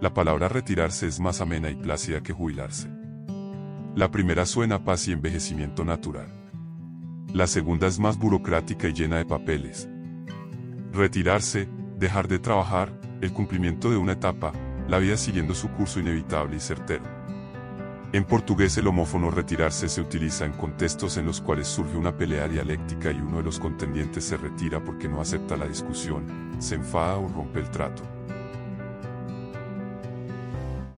La palabra retirarse es más amena y plácida que jubilarse. La primera suena paz y envejecimiento natural. La segunda es más burocrática y llena de papeles. Retirarse, dejar de trabajar, el cumplimiento de una etapa, la vida siguiendo su curso inevitable y certero. En portugués el homófono retirarse se utiliza en contextos en los cuales surge una pelea dialéctica y uno de los contendientes se retira porque no acepta la discusión, se enfada o rompe el trato.